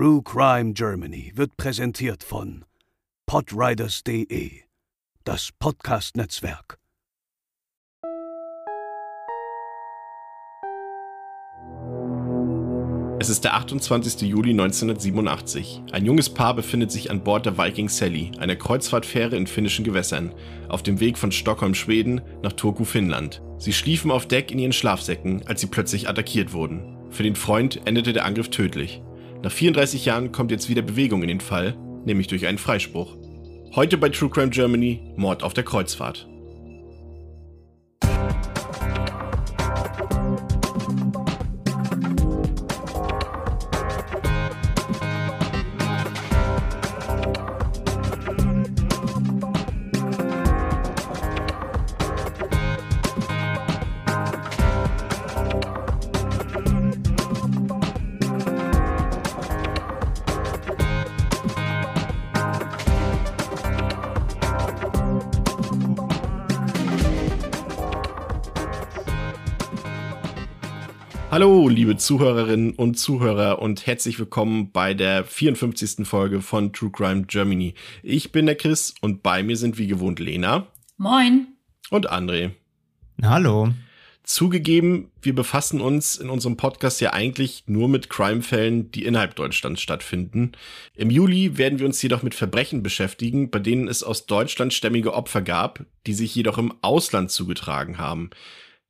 True Crime Germany wird präsentiert von podriders.de, das Podcast-Netzwerk. Es ist der 28. Juli 1987. Ein junges Paar befindet sich an Bord der Viking Sally, einer Kreuzfahrtfähre in finnischen Gewässern, auf dem Weg von Stockholm, Schweden nach Turku, Finnland. Sie schliefen auf Deck in ihren Schlafsäcken, als sie plötzlich attackiert wurden. Für den Freund endete der Angriff tödlich. Nach 34 Jahren kommt jetzt wieder Bewegung in den Fall, nämlich durch einen Freispruch. Heute bei True Crime Germany Mord auf der Kreuzfahrt. Hallo, liebe Zuhörerinnen und Zuhörer und herzlich willkommen bei der 54. Folge von True Crime Germany. Ich bin der Chris und bei mir sind wie gewohnt Lena. Moin. Und André. Hallo. Zugegeben, wir befassen uns in unserem Podcast ja eigentlich nur mit Crime-Fällen, die innerhalb Deutschlands stattfinden. Im Juli werden wir uns jedoch mit Verbrechen beschäftigen, bei denen es aus Deutschland stämmige Opfer gab, die sich jedoch im Ausland zugetragen haben.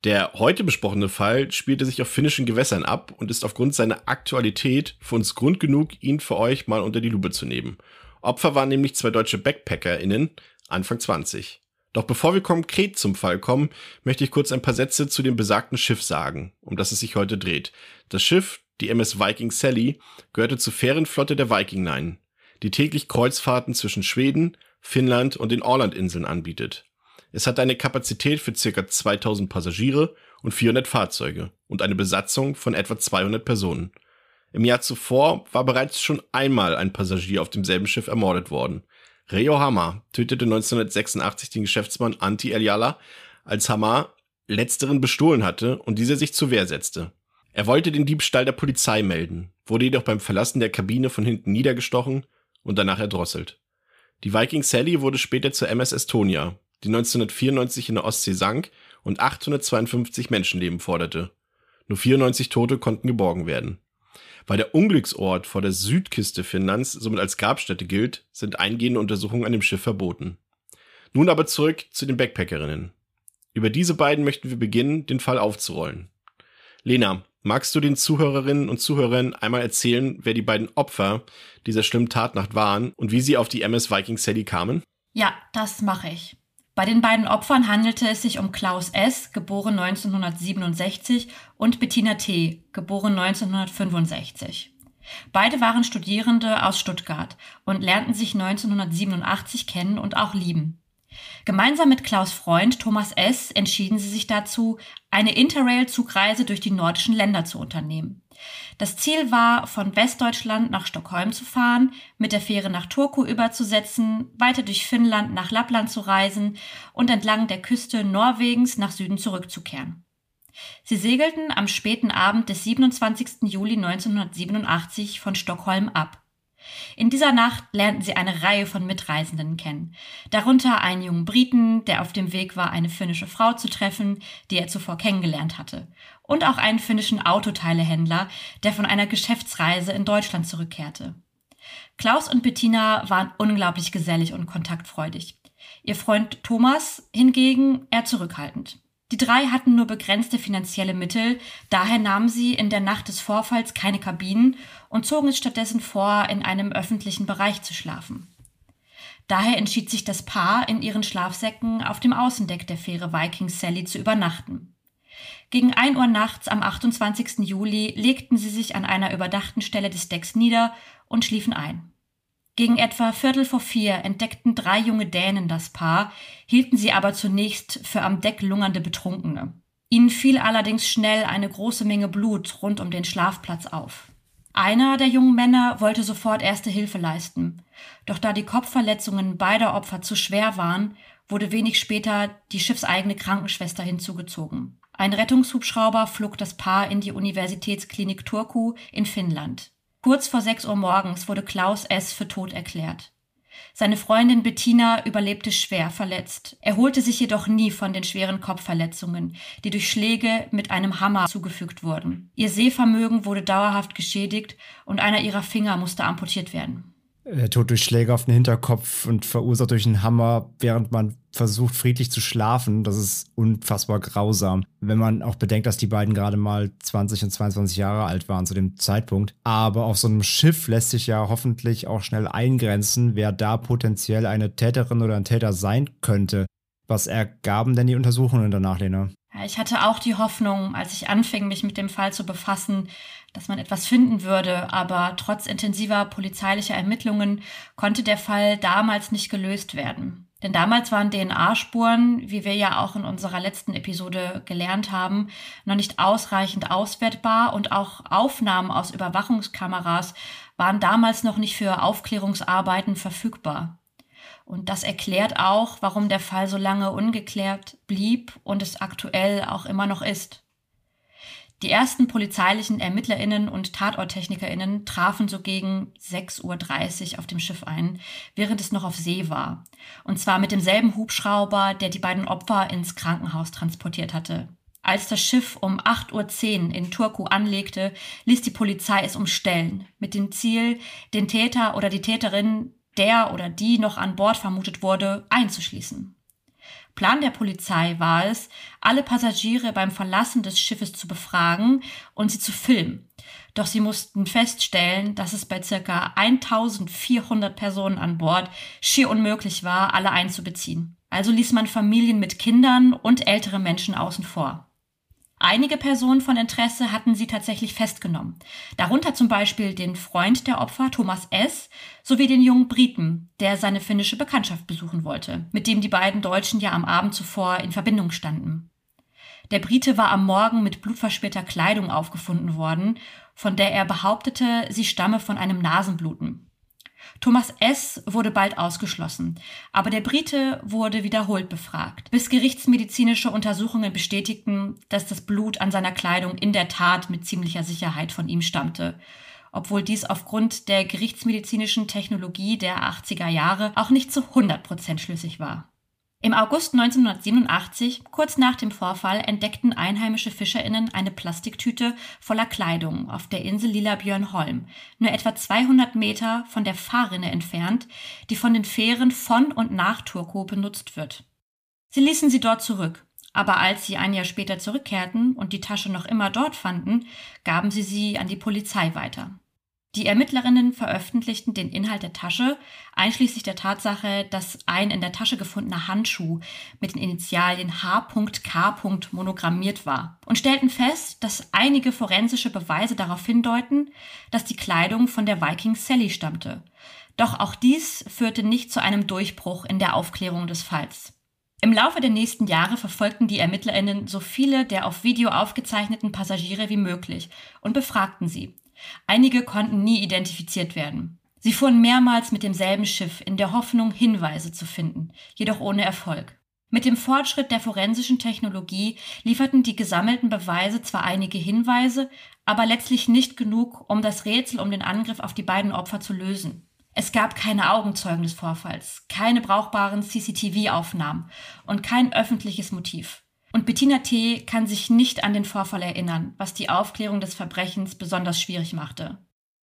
Der heute besprochene Fall spielte sich auf finnischen Gewässern ab und ist aufgrund seiner Aktualität für uns Grund genug, ihn für euch mal unter die Lupe zu nehmen. Opfer waren nämlich zwei deutsche BackpackerInnen, Anfang 20. Doch bevor wir konkret zum Fall kommen, möchte ich kurz ein paar Sätze zu dem besagten Schiff sagen, um das es sich heute dreht. Das Schiff, die MS Viking Sally, gehörte zur Fährenflotte der Viking Line, die täglich Kreuzfahrten zwischen Schweden, Finnland und den Orlandinseln anbietet. Es hat eine Kapazität für ca. 2000 Passagiere und 400 Fahrzeuge und eine Besatzung von etwa 200 Personen. Im Jahr zuvor war bereits schon einmal ein Passagier auf demselben Schiff ermordet worden. Reo Hammer tötete 1986 den Geschäftsmann Antti Eljala, als Hammer letzteren bestohlen hatte und dieser sich zur Wehr setzte. Er wollte den Diebstahl der Polizei melden, wurde jedoch beim Verlassen der Kabine von hinten niedergestochen und danach erdrosselt. Die Viking Sally wurde später zur MS Estonia, die 1994 in der Ostsee sank und 852 Menschenleben forderte. Nur 94 Tote konnten geborgen werden. Weil der Unglücksort vor der Südküste Finnlands somit als Grabstätte gilt, sind eingehende Untersuchungen an dem Schiff verboten. Nun aber zurück zu den Backpackerinnen. Über diese beiden möchten wir beginnen, den Fall aufzurollen. Lena, magst du den Zuhörerinnen und Zuhörern einmal erzählen, wer die beiden Opfer dieser schlimmen Tatnacht waren und wie sie auf die MS Viking Sally kamen? Ja, das mache ich. Bei den beiden Opfern handelte es sich um Klaus S., geboren 1967, und Bettina T., geboren 1965. Beide waren Studierende aus Stuttgart und lernten sich 1987 kennen und auch lieben. Gemeinsam mit Klaus Freund Thomas S. entschieden sie sich dazu, eine Interrail-Zugreise durch die nordischen Länder zu unternehmen. Das Ziel war, von Westdeutschland nach Stockholm zu fahren, mit der Fähre nach Turku überzusetzen, weiter durch Finnland nach Lappland zu reisen und entlang der Küste Norwegens nach Süden zurückzukehren. Sie segelten am späten Abend des 27. Juli 1987 von Stockholm ab. In dieser Nacht lernten sie eine Reihe von Mitreisenden kennen, darunter einen jungen Briten, der auf dem Weg war, eine finnische Frau zu treffen, die er zuvor kennengelernt hatte, und auch einen finnischen Autoteilehändler, der von einer Geschäftsreise in Deutschland zurückkehrte. Klaus und Bettina waren unglaublich gesellig und kontaktfreudig. Ihr Freund Thomas hingegen eher zurückhaltend. Die drei hatten nur begrenzte finanzielle Mittel, daher nahmen sie in der Nacht des Vorfalls keine Kabinen und zogen es stattdessen vor, in einem öffentlichen Bereich zu schlafen. Daher entschied sich das Paar, in ihren Schlafsäcken auf dem Außendeck der Fähre Viking Sally zu übernachten. Gegen ein Uhr nachts am 28. Juli legten sie sich an einer überdachten Stelle des Decks nieder und schliefen ein. Gegen etwa Viertel vor vier entdeckten drei junge Dänen das Paar, hielten sie aber zunächst für am Deck lungernde Betrunkene. Ihnen fiel allerdings schnell eine große Menge Blut rund um den Schlafplatz auf. Einer der jungen Männer wollte sofort erste Hilfe leisten, doch da die Kopfverletzungen beider Opfer zu schwer waren, wurde wenig später die schiffseigene Krankenschwester hinzugezogen. Ein Rettungshubschrauber flog das Paar in die Universitätsklinik Turku in Finnland. Kurz vor 6 Uhr morgens wurde Klaus S. für tot erklärt. Seine Freundin Bettina überlebte schwer verletzt, erholte sich jedoch nie von den schweren Kopfverletzungen, die durch Schläge mit einem Hammer zugefügt wurden. Ihr Sehvermögen wurde dauerhaft geschädigt und einer ihrer Finger musste amputiert werden. Der Tod durch Schläge auf den Hinterkopf und verursacht durch einen Hammer, während man versucht, friedlich zu schlafen, das ist unfassbar grausam. Wenn man auch bedenkt, dass die beiden gerade mal 20 und 22 Jahre alt waren zu dem Zeitpunkt. Aber auf so einem Schiff lässt sich ja hoffentlich auch schnell eingrenzen, wer da potenziell eine Täterin oder ein Täter sein könnte. Was ergaben denn die Untersuchungen danach, Lena? Ich hatte auch die Hoffnung, als ich anfing, mich mit dem Fall zu befassen, dass man etwas finden würde, aber trotz intensiver polizeilicher Ermittlungen konnte der Fall damals nicht gelöst werden. Denn damals waren DNA-Spuren, wie wir ja auch in unserer letzten Episode gelernt haben, noch nicht ausreichend auswertbar und auch Aufnahmen aus Überwachungskameras waren damals noch nicht für Aufklärungsarbeiten verfügbar. Und das erklärt auch, warum der Fall so lange ungeklärt blieb und es aktuell auch immer noch ist. Die ersten polizeilichen Ermittlerinnen und Tatorttechnikerinnen trafen so gegen 6.30 Uhr auf dem Schiff ein, während es noch auf See war. Und zwar mit demselben Hubschrauber, der die beiden Opfer ins Krankenhaus transportiert hatte. Als das Schiff um 8.10 Uhr in Turku anlegte, ließ die Polizei es umstellen, mit dem Ziel, den Täter oder die Täterin, der oder die noch an Bord vermutet wurde, einzuschließen. Plan der Polizei war es, alle Passagiere beim Verlassen des Schiffes zu befragen und sie zu filmen. Doch sie mussten feststellen, dass es bei circa 1400 Personen an Bord schier unmöglich war, alle einzubeziehen. Also ließ man Familien mit Kindern und ältere Menschen außen vor. Einige Personen von Interesse hatten sie tatsächlich festgenommen. Darunter zum Beispiel den Freund der Opfer, Thomas S., sowie den jungen Briten, der seine finnische Bekanntschaft besuchen wollte, mit dem die beiden Deutschen ja am Abend zuvor in Verbindung standen. Der Brite war am Morgen mit blutverschmierter Kleidung aufgefunden worden, von der er behauptete, sie stamme von einem Nasenbluten. Thomas S. wurde bald ausgeschlossen, aber der Brite wurde wiederholt befragt, bis gerichtsmedizinische Untersuchungen bestätigten, dass das Blut an seiner Kleidung in der Tat mit ziemlicher Sicherheit von ihm stammte, obwohl dies aufgrund der gerichtsmedizinischen Technologie der 80er Jahre auch nicht zu 100 Prozent schlüssig war. Im August 1987, kurz nach dem Vorfall, entdeckten einheimische FischerInnen eine Plastiktüte voller Kleidung auf der Insel Lila Björnholm, nur etwa 200 Meter von der Fahrrinne entfernt, die von den Fähren von und nach Turku benutzt wird. Sie ließen sie dort zurück, aber als sie ein Jahr später zurückkehrten und die Tasche noch immer dort fanden, gaben sie sie an die Polizei weiter. Die Ermittlerinnen veröffentlichten den Inhalt der Tasche, einschließlich der Tatsache, dass ein in der Tasche gefundener Handschuh mit den Initialien H.K. monogrammiert war und stellten fest, dass einige forensische Beweise darauf hindeuten, dass die Kleidung von der Viking Sally stammte. Doch auch dies führte nicht zu einem Durchbruch in der Aufklärung des Falls. Im Laufe der nächsten Jahre verfolgten die Ermittlerinnen so viele der auf Video aufgezeichneten Passagiere wie möglich und befragten sie. Einige konnten nie identifiziert werden. Sie fuhren mehrmals mit demselben Schiff in der Hoffnung, Hinweise zu finden, jedoch ohne Erfolg. Mit dem Fortschritt der forensischen Technologie lieferten die gesammelten Beweise zwar einige Hinweise, aber letztlich nicht genug, um das Rätsel um den Angriff auf die beiden Opfer zu lösen. Es gab keine Augenzeugen des Vorfalls, keine brauchbaren CCTV-Aufnahmen und kein öffentliches Motiv. Und Bettina T. kann sich nicht an den Vorfall erinnern, was die Aufklärung des Verbrechens besonders schwierig machte.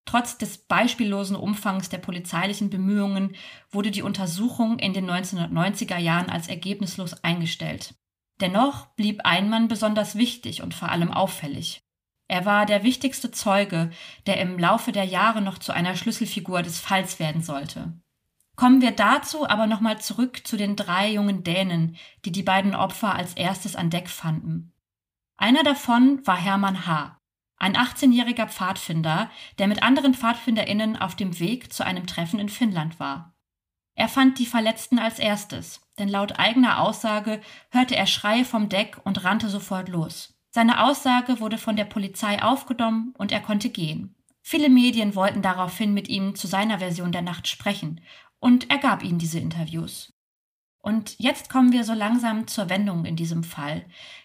Trotz des beispiellosen Umfangs der polizeilichen Bemühungen wurde die Untersuchung in den 1990er Jahren als ergebnislos eingestellt. Dennoch blieb ein Mann besonders wichtig und vor allem auffällig. Er war der wichtigste Zeuge, der im Laufe der Jahre noch zu einer Schlüsselfigur des Falls werden sollte. Kommen wir dazu aber nochmal zurück zu den drei jungen Dänen, die die beiden Opfer als erstes an Deck fanden. Einer davon war Hermann H., ein 18-jähriger Pfadfinder, der mit anderen PfadfinderInnen auf dem Weg zu einem Treffen in Finnland war. Er fand die Verletzten als erstes, denn laut eigener Aussage hörte er Schreie vom Deck und rannte sofort los. Seine Aussage wurde von der Polizei aufgenommen und er konnte gehen. Viele Medien wollten daraufhin mit ihm zu seiner Version der Nacht sprechen und er gab ihnen diese Interviews. Und jetzt kommen wir so langsam zur Wendung in diesem Fall,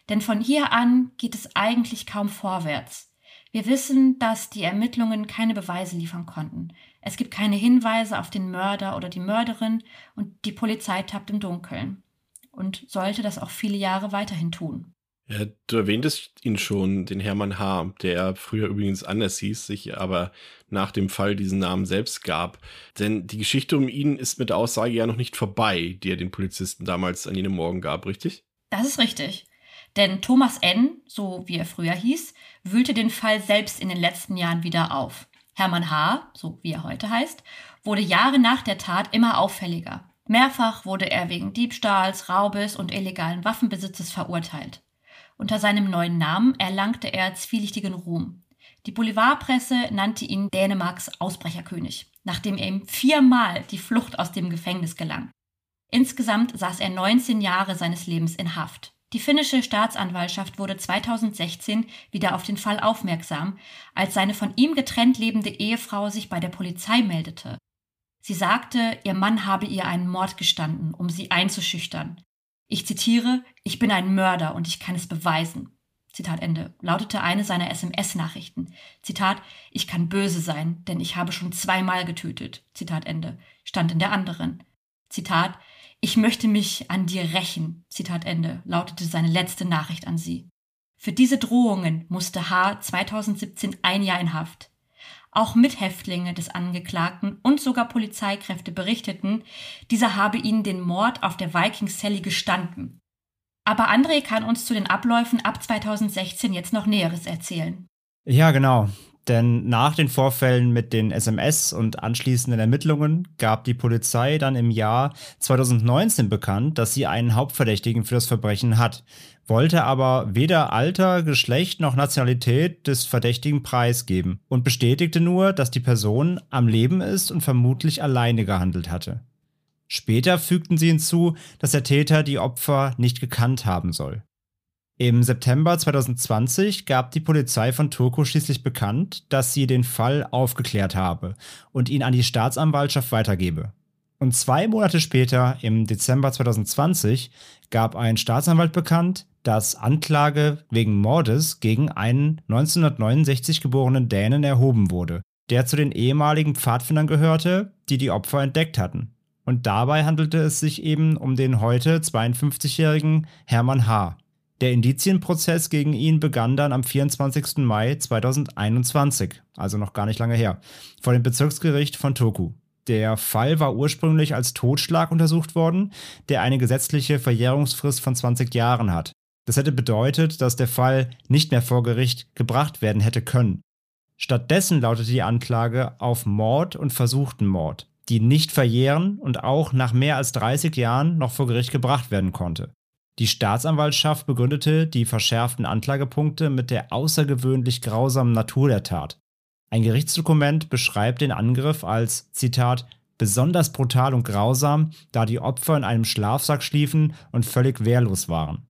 denn von hier an geht es eigentlich kaum vorwärts. Wir wissen, dass die Ermittlungen keine Beweise liefern konnten. Es gibt keine Hinweise auf den Mörder oder die Mörderin und die Polizei tappt im Dunkeln und sollte das auch viele Jahre weiterhin tun. Ja, du erwähntest ihn schon, den Hermann H., der früher übrigens anders hieß, sich aber nach dem Fall diesen Namen selbst gab. Denn die Geschichte um ihn ist mit der Aussage ja noch nicht vorbei, die er den Polizisten damals an jenem Morgen gab, richtig? Das ist richtig. Denn Thomas N., so wie er früher hieß, wühlte den Fall selbst in den letzten Jahren wieder auf. Hermann H., so wie er heute heißt, wurde Jahre nach der Tat immer auffälliger. Mehrfach wurde er wegen Diebstahls, Raubes und illegalen Waffenbesitzes verurteilt. Unter seinem neuen Namen erlangte er zwielichtigen Ruhm. Die Boulevardpresse nannte ihn Dänemarks Ausbrecherkönig, nachdem er ihm viermal die Flucht aus dem Gefängnis gelang. Insgesamt saß er 19 Jahre seines Lebens in Haft. Die finnische Staatsanwaltschaft wurde 2016 wieder auf den Fall aufmerksam, als seine von ihm getrennt lebende Ehefrau sich bei der Polizei meldete. Sie sagte, ihr Mann habe ihr einen Mord gestanden, um sie einzuschüchtern. Ich zitiere, ich bin ein Mörder und ich kann es beweisen. Zitat Ende, lautete eine seiner SMS-Nachrichten. Zitat, ich kann böse sein, denn ich habe schon zweimal getötet. Zitat Ende, stand in der anderen. Zitat, ich möchte mich an dir rächen. Zitat Ende, lautete seine letzte Nachricht an sie. Für diese Drohungen musste H. 2017 ein Jahr in Haft. Auch Mithäftlinge des Angeklagten und sogar Polizeikräfte berichteten, dieser habe ihnen den Mord auf der Viking Sally gestanden. Aber André kann uns zu den Abläufen ab 2016 jetzt noch Näheres erzählen. Ja, genau. Denn nach den Vorfällen mit den SMS und anschließenden Ermittlungen gab die Polizei dann im Jahr 2019 bekannt, dass sie einen Hauptverdächtigen für das Verbrechen hat, wollte aber weder Alter, Geschlecht noch Nationalität des Verdächtigen preisgeben und bestätigte nur, dass die Person am Leben ist und vermutlich alleine gehandelt hatte. Später fügten sie hinzu, dass der Täter die Opfer nicht gekannt haben soll. Im September 2020 gab die Polizei von Turku schließlich bekannt, dass sie den Fall aufgeklärt habe und ihn an die Staatsanwaltschaft weitergebe. Und zwei Monate später, im Dezember 2020, gab ein Staatsanwalt bekannt, dass Anklage wegen Mordes gegen einen 1969 geborenen Dänen erhoben wurde, der zu den ehemaligen Pfadfindern gehörte, die die Opfer entdeckt hatten. Und dabei handelte es sich eben um den heute 52-jährigen Hermann H. Der Indizienprozess gegen ihn begann dann am 24. Mai 2021, also noch gar nicht lange her, vor dem Bezirksgericht von Turku. Der Fall war ursprünglich als Totschlag untersucht worden, der eine gesetzliche Verjährungsfrist von 20 Jahren hat. Das hätte bedeutet, dass der Fall nicht mehr vor Gericht gebracht werden hätte können. Stattdessen lautete die Anklage auf Mord und versuchten Mord, die nicht verjähren und auch nach mehr als 30 Jahren noch vor Gericht gebracht werden konnte. Die Staatsanwaltschaft begründete die verschärften Anklagepunkte mit der außergewöhnlich grausamen Natur der Tat. Ein Gerichtsdokument beschreibt den Angriff als, Zitat, besonders brutal und grausam, da die Opfer in einem Schlafsack schliefen und völlig wehrlos waren.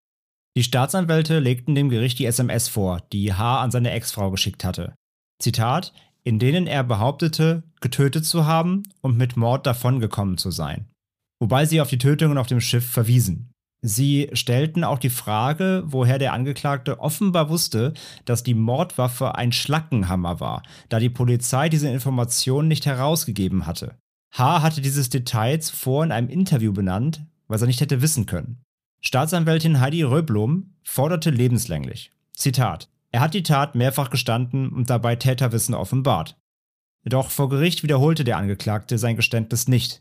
Die Staatsanwälte legten dem Gericht die SMS vor, die H. an seine Ex-Frau geschickt hatte. Zitat, in denen er behauptete, getötet zu haben und mit Mord davongekommen zu sein. Wobei sie auf die Tötungen auf dem Schiff verwiesen. Sie stellten auch die Frage, woher der Angeklagte offenbar wusste, dass die Mordwaffe ein Schlackenhammer war, da die Polizei diese Information nicht herausgegeben hatte. H. hatte dieses Detail zuvor in einem Interview benannt, was er nicht hätte wissen können. Staatsanwältin Heidi Röblum forderte lebenslänglich. Zitat. Er hat die Tat mehrfach gestanden und dabei Täterwissen offenbart. Doch vor Gericht wiederholte der Angeklagte sein Geständnis nicht.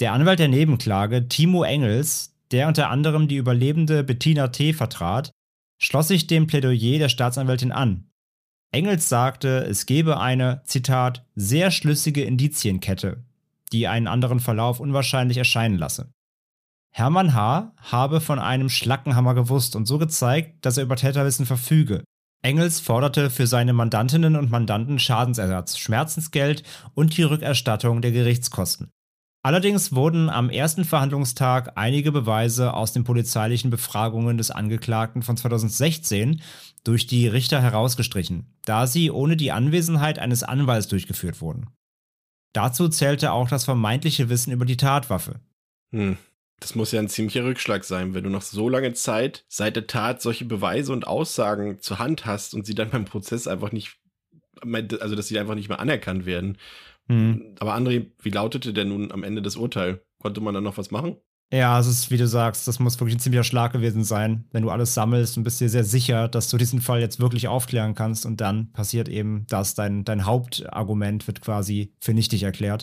Der Anwalt der Nebenklage, Timo Engels, der unter anderem die Überlebende Bettina T. vertrat, schloss sich dem Plädoyer der Staatsanwältin an. Engels sagte, es gebe eine, Zitat, sehr schlüssige Indizienkette, die einen anderen Verlauf unwahrscheinlich erscheinen lasse. Hermann H. habe von einem Schlackenhammer gewusst und so gezeigt, dass er über Täterwissen verfüge. Engels forderte für seine Mandantinnen und Mandanten Schadensersatz, Schmerzensgeld und die Rückerstattung der Gerichtskosten. Allerdings wurden am ersten Verhandlungstag einige Beweise aus den polizeilichen Befragungen des Angeklagten von 2016 durch die Richter herausgestrichen, da sie ohne die Anwesenheit eines Anwalts durchgeführt wurden. Dazu zählte auch das vermeintliche Wissen über die Tatwaffe. Hm. Das muss ja ein ziemlicher Rückschlag sein, wenn du noch so lange Zeit seit der Tat solche Beweise und Aussagen zur Hand hast und sie dann beim Prozess einfach nicht also dass sie einfach nicht mehr anerkannt werden. Mhm. Aber André, wie lautete denn nun am Ende das Urteil? Konnte man da noch was machen? Ja, es ist, wie du sagst, das muss wirklich ein ziemlicher Schlag gewesen sein, wenn du alles sammelst und bist dir sehr sicher, dass du diesen Fall jetzt wirklich aufklären kannst und dann passiert eben, dass dein, dein Hauptargument wird quasi für nichtig erklärt.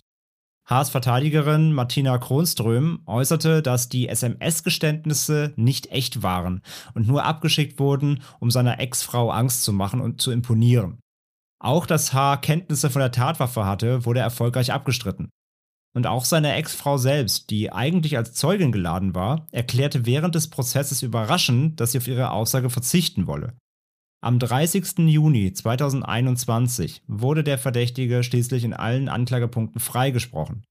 Haas Verteidigerin Martina Kronström äußerte, dass die SMS-Geständnisse nicht echt waren und nur abgeschickt wurden, um seiner Ex-Frau Angst zu machen und zu imponieren. Auch dass Haar Kenntnisse von der Tatwaffe hatte, wurde erfolgreich abgestritten. Und auch seine Ex-Frau selbst, die eigentlich als Zeugin geladen war, erklärte während des Prozesses überraschend, dass sie auf ihre Aussage verzichten wolle. Am 30. Juni 2021 wurde der Verdächtige schließlich in allen Anklagepunkten freigesprochen.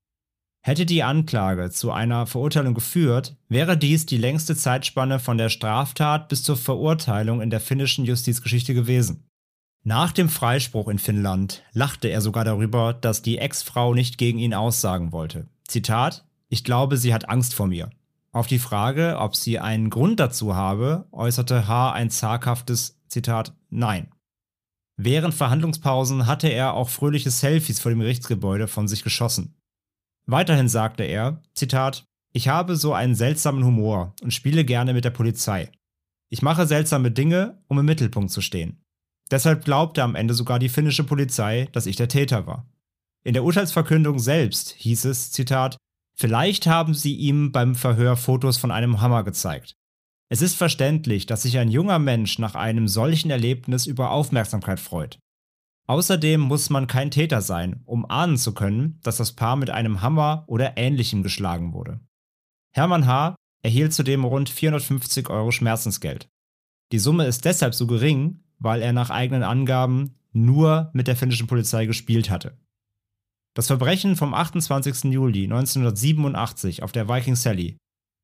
Hätte die Anklage zu einer Verurteilung geführt, wäre dies die längste Zeitspanne von der Straftat bis zur Verurteilung in der finnischen Justizgeschichte gewesen. Nach dem Freispruch in Finnland lachte er sogar darüber, dass die Ex-Frau nicht gegen ihn aussagen wollte. Zitat, ich glaube, sie hat Angst vor mir. Auf die Frage, ob sie einen Grund dazu habe, äußerte H. ein zaghaftes Zitat, nein. Während Verhandlungspausen hatte er auch fröhliche Selfies vor dem Gerichtsgebäude von sich geschossen. Weiterhin sagte er, Zitat, ich habe so einen seltsamen Humor und spiele gerne mit der Polizei. Ich mache seltsame Dinge, um im Mittelpunkt zu stehen. Deshalb glaubte am Ende sogar die finnische Polizei, dass ich der Täter war. In der Urteilsverkündung selbst hieß es, Zitat, Vielleicht haben sie ihm beim Verhör Fotos von einem Hammer gezeigt. Es ist verständlich, dass sich ein junger Mensch nach einem solchen Erlebnis über Aufmerksamkeit freut. Außerdem muss man kein Täter sein, um ahnen zu können, dass das Paar mit einem Hammer oder ähnlichem geschlagen wurde. Hermann H. erhielt zudem rund 450 Euro Schmerzensgeld. Die Summe ist deshalb so gering, weil er nach eigenen Angaben nur mit der finnischen Polizei gespielt hatte. Das Verbrechen vom 28. Juli 1987 auf der Viking Sally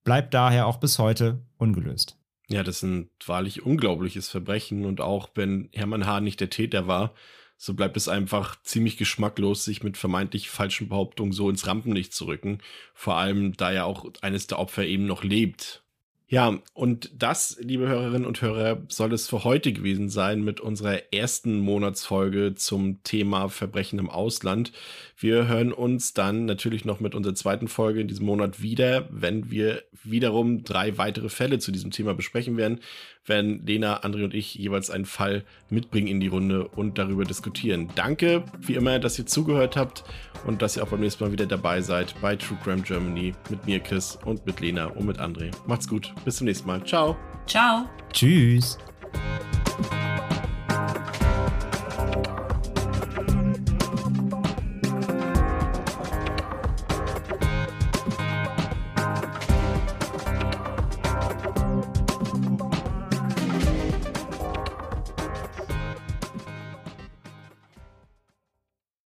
bleibt daher auch bis heute ungelöst. Ja, das ist ein wahrlich unglaubliches Verbrechen und auch wenn Hermann Hahn nicht der Täter war, so bleibt es einfach ziemlich geschmacklos, sich mit vermeintlich falschen Behauptungen so ins Rampenlicht zu rücken. Vor allem, da ja auch eines der Opfer eben noch lebt. Ja, und das, liebe Hörerinnen und Hörer, soll es für heute gewesen sein mit unserer ersten Monatsfolge zum Thema Verbrechen im Ausland. Wir hören uns dann natürlich noch mit unserer zweiten Folge in diesem Monat wieder, wenn wir wiederum drei weitere Fälle zu diesem Thema besprechen werden werden Lena, André und ich jeweils einen Fall mitbringen in die Runde und darüber diskutieren. Danke, wie immer, dass ihr zugehört habt und dass ihr auch beim nächsten Mal wieder dabei seid bei True Crime Germany mit mir, Chris, und mit Lena und mit André. Macht's gut, bis zum nächsten Mal. Ciao. Ciao. Tschüss.